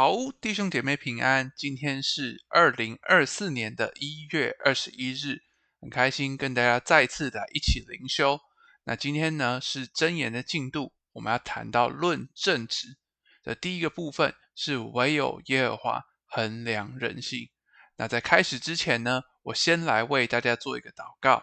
好，弟兄姐妹平安。今天是二零二四年的一月二十一日，很开心跟大家再次的一起灵修。那今天呢是箴言的进度，我们要谈到论正直的第一个部分是唯有耶和华衡量人性。那在开始之前呢，我先来为大家做一个祷告。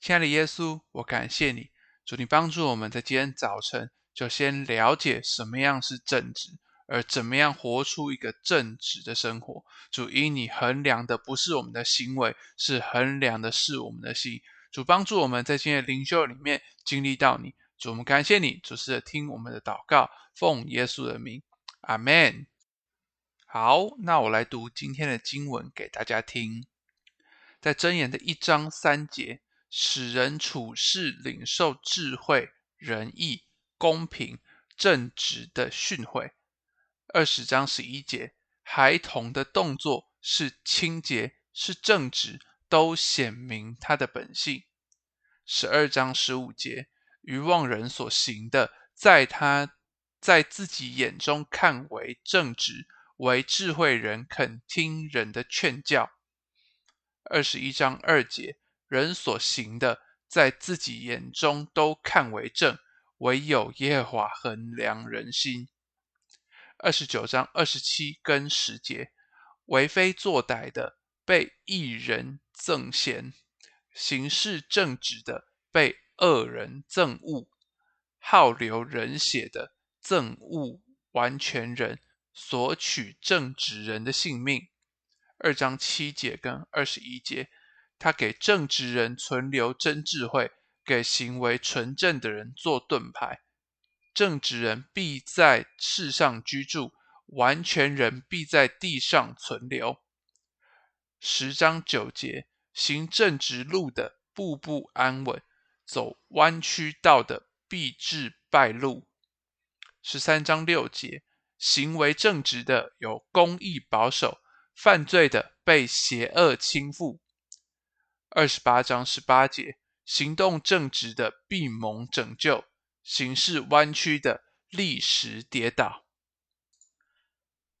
亲爱的耶稣，我感谢你，主你帮助我们在今天早晨。就先了解什么样是正直，而怎么样活出一个正直的生活。主，因你衡量的不是我们的行为，是衡量的是我们的心。主帮助我们在今天的灵修里面经历到你。主，我们感谢你，主是听我们的祷告，奉耶稣的名，阿门。好，那我来读今天的经文给大家听，在箴言的一章三节，使人处事领受智慧仁义。公平正直的训诲，二十章十一节，孩童的动作是清洁，是正直，都显明他的本性。十二章十五节，愚妄人所行的，在他在自己眼中看为正直，为智慧人肯听人的劝教。二十一章二节，人所行的，在自己眼中都看为正。唯有耶和华衡量人心。二十九章二十七跟十节，为非作歹的被一人憎嫌，行事正直的被恶人憎恶，好流人血的憎恶完全人，索取正直人的性命。二章七节跟二十一节，他给正直人存留真智慧。给行为纯正的人做盾牌，正直人必在世上居住，完全人必在地上存留。十章九节，行正直路的步步安稳，走弯曲道的必致败露。十三章六节，行为正直的有公义保守，犯罪的被邪恶倾覆。二十八章十八节。行动正直的必蒙拯救，行事弯曲的立时跌倒。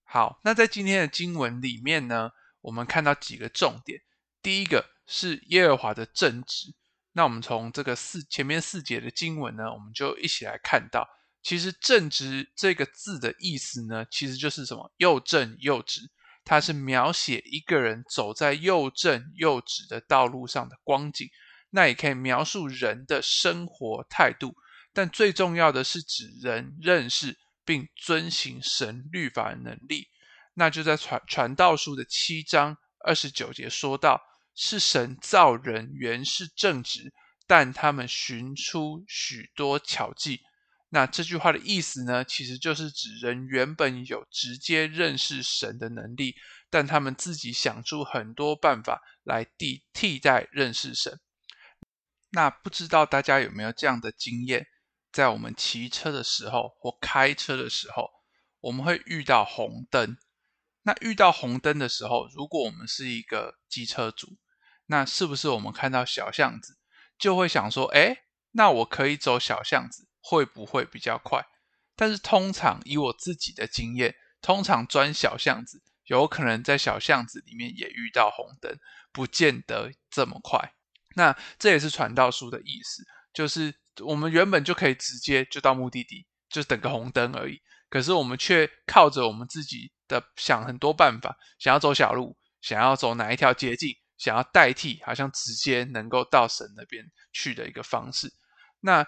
好，那在今天的经文里面呢，我们看到几个重点。第一个是耶和华的正直。那我们从这个四前面四节的经文呢，我们就一起来看到，其实正直这个字的意思呢，其实就是什么？又正又直。它是描写一个人走在又正又直的道路上的光景。那也可以描述人的生活态度，但最重要的是指人认识并遵行神律法的能力。那就在传传道书的七章二十九节说到：“是神造人原是正直，但他们寻出许多巧计。”那这句话的意思呢，其实就是指人原本有直接认识神的能力，但他们自己想出很多办法来替替代认识神。那不知道大家有没有这样的经验，在我们骑车的时候或开车的时候，我们会遇到红灯。那遇到红灯的时候，如果我们是一个机车族，那是不是我们看到小巷子就会想说，诶，那我可以走小巷子，会不会比较快？但是通常以我自己的经验，通常钻小巷子，有可能在小巷子里面也遇到红灯，不见得这么快。那这也是传道书的意思，就是我们原本就可以直接就到目的地，就等个红灯而已。可是我们却靠着我们自己的想很多办法，想要走小路，想要走哪一条捷径，想要代替好像直接能够到神那边去的一个方式。那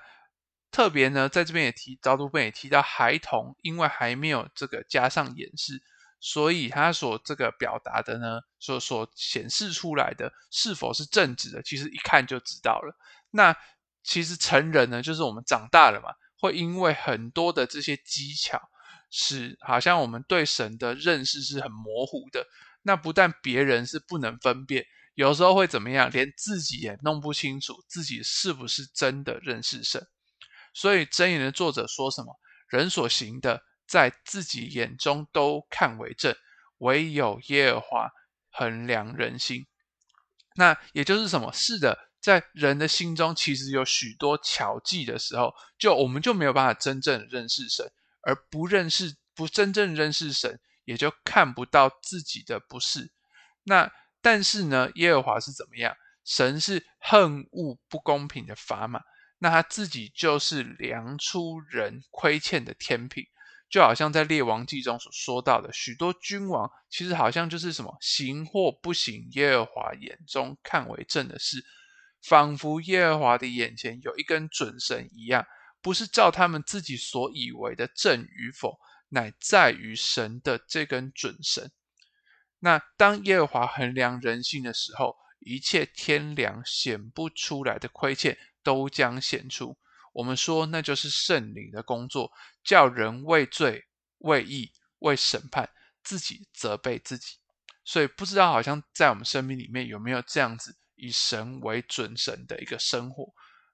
特别呢，在这边也提，早读本也提到孩童，因为还没有这个加上掩饰。所以他所这个表达的呢，所所显示出来的是否是正直的，其实一看就知道了。那其实成人呢，就是我们长大了嘛，会因为很多的这些技巧，使好像我们对神的认识是很模糊的。那不但别人是不能分辨，有时候会怎么样，连自己也弄不清楚自己是不是真的认识神。所以箴言的作者说什么？人所行的。在自己眼中都看为正，唯有耶和华衡量人心。那也就是什么？是的，在人的心中，其实有许多巧计的时候，就我们就没有办法真正认识神。而不认识、不真正认识神，也就看不到自己的不是。那但是呢，耶和华是怎么样？神是恨恶不公平的砝码，那他自己就是量出人亏欠的天平。就好像在列王记中所说到的，许多君王其实好像就是什么行或不行，耶和华眼中看为正的事，仿佛耶和华的眼前有一根准绳一样，不是照他们自己所以为的正与否，乃在于神的这根准绳。那当耶和华衡量人性的时候，一切天良显不出来的亏欠都将显出。我们说，那就是圣灵的工作，叫人为罪、为义、为审判，自己责备自己。所以，不知道好像在我们生命里面有没有这样子以神为准绳的一个生活？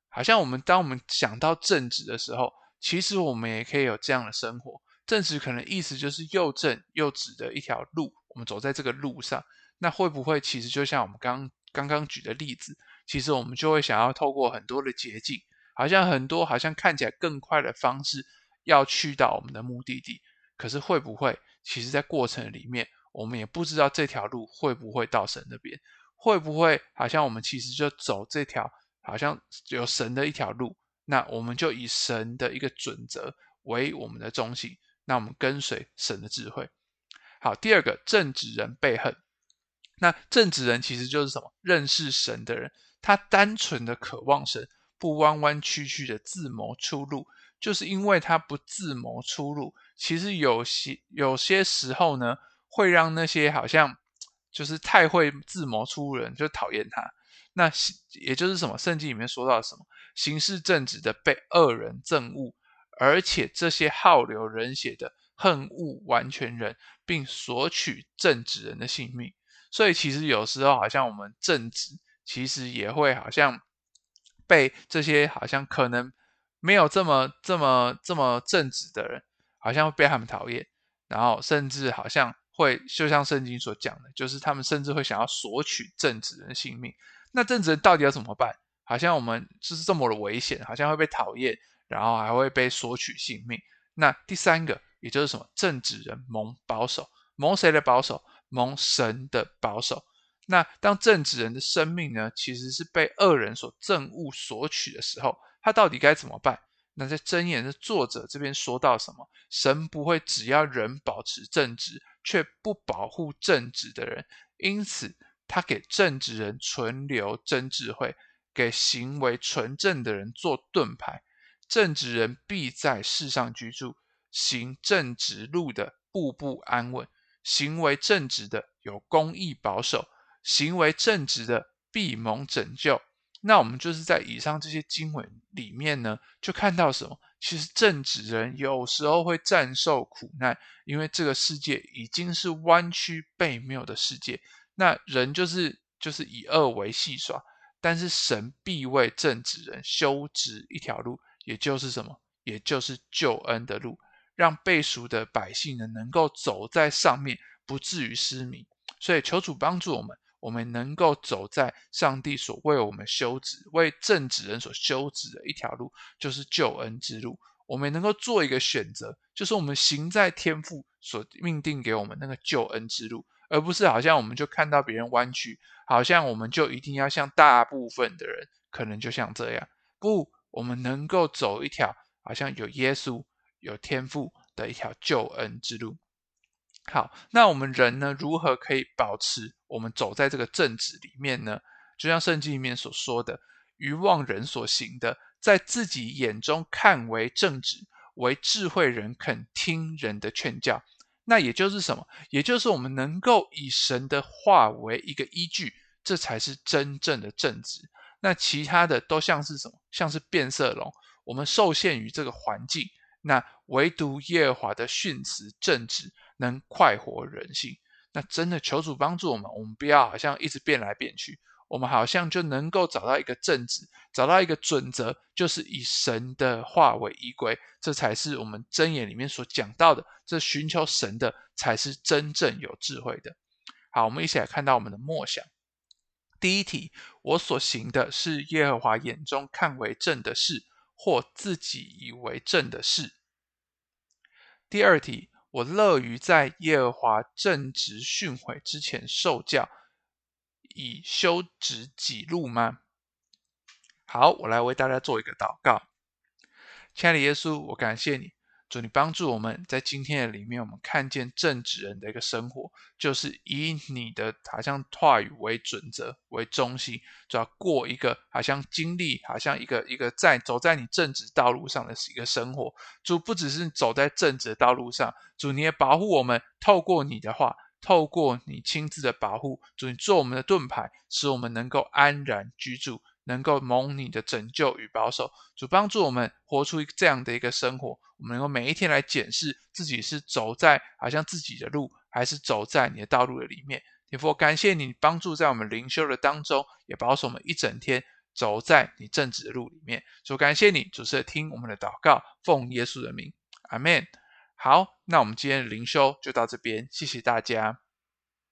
好像我们当我们想到正直的时候，其实我们也可以有这样的生活。正直可能意思就是又正又直的一条路，我们走在这个路上，那会不会其实就像我们刚刚刚举的例子，其实我们就会想要透过很多的捷径。好像很多，好像看起来更快的方式要去到我们的目的地，可是会不会，其实在过程里面，我们也不知道这条路会不会到神那边，会不会好像我们其实就走这条好像有神的一条路，那我们就以神的一个准则为我们的中心，那我们跟随神的智慧。好，第二个正直人被恨，那正直人其实就是什么？认识神的人，他单纯的渴望神。不弯弯曲曲的自谋出路，就是因为他不自谋出路。其实有些有些时候呢，会让那些好像就是太会自谋出路人就讨厌他。那也就是什么？圣经里面说到什么？行事正直的被恶人憎恶，而且这些好流人血的恨恶完全人，并索取正直人的性命。所以其实有时候好像我们正直，其实也会好像。被这些好像可能没有这么这么这么正直的人，好像会被他们讨厌，然后甚至好像会就像圣经所讲的，就是他们甚至会想要索取正直人的性命。那正直人到底要怎么办？好像我们就是这么的危险，好像会被讨厌，然后还会被索取性命。那第三个，也就是什么？正直人蒙保守，蒙谁的保守？蒙神的保守。那当正直人的生命呢，其实是被恶人所憎恶索取的时候，他到底该怎么办？那在箴言的作者这边说到什么？神不会只要人保持正直，却不保护正直的人，因此他给正直人存留真智慧，给行为纯正的人做盾牌。正直人必在世上居住，行正直路的步步安稳，行为正直的有公义保守。行为正直的必蒙拯救。那我们就是在以上这些经文里面呢，就看到什么？其实正直人有时候会战胜苦难，因为这个世界已经是弯曲悖谬的世界。那人就是就是以恶为戏耍，但是神必为正直人修直一条路，也就是什么？也就是救恩的路，让被赎的百姓呢能够走在上面，不至于失明。所以求主帮助我们。我们能够走在上帝所为我们修止、为正直人所修止的一条路，就是救恩之路。我们能够做一个选择，就是我们行在天父所命定给我们那个救恩之路，而不是好像我们就看到别人弯曲，好像我们就一定要像大部分的人可能就像这样。不，我们能够走一条好像有耶稣、有天父的一条救恩之路。好，那我们人呢，如何可以保持我们走在这个正直里面呢？就像圣经里面所说的，愚妄人所行的，在自己眼中看为正直，为智慧人肯听人的劝教。那也就是什么？也就是我们能够以神的话为一个依据，这才是真正的正直。那其他的都像是什么？像是变色龙，我们受限于这个环境。那唯独耶和华的训词正直，能快活人性。那真的求主帮助我们，我们不要好像一直变来变去，我们好像就能够找到一个正直，找到一个准则，就是以神的话为依归，这才是我们箴言里面所讲到的。这寻求神的，才是真正有智慧的。好，我们一起来看到我们的默想。第一题，我所行的是耶和华眼中看为正的事，或自己以为正的事。第二题，我乐于在耶和华正直训诲之前受教，以修直己路吗？好，我来为大家做一个祷告。亲爱的耶稣，我感谢你。主，你帮助我们在今天的里面，我们看见正直人的一个生活，就是以你的好像话语为准则、为中心，就要过一个好像经历、好像一个一个在走在你正直道路上的一个生活。主不只是走在正直的道路上，主你也保护我们，透过你的话，透过你亲自的保护，主你做我们的盾牌，使我们能够安然居住。能够蒙你的拯救与保守，主帮助我们活出这样的一个生活。我们能够每一天来检视自己是走在好像自己的路，还是走在你的道路的里面。天父，感谢你帮助在我们灵修的当中，也保守我们一整天走在你正直的路里面。主感谢你，主是听我们的祷告，奉耶稣的名，阿门。好，那我们今天的灵修就到这边，谢谢大家。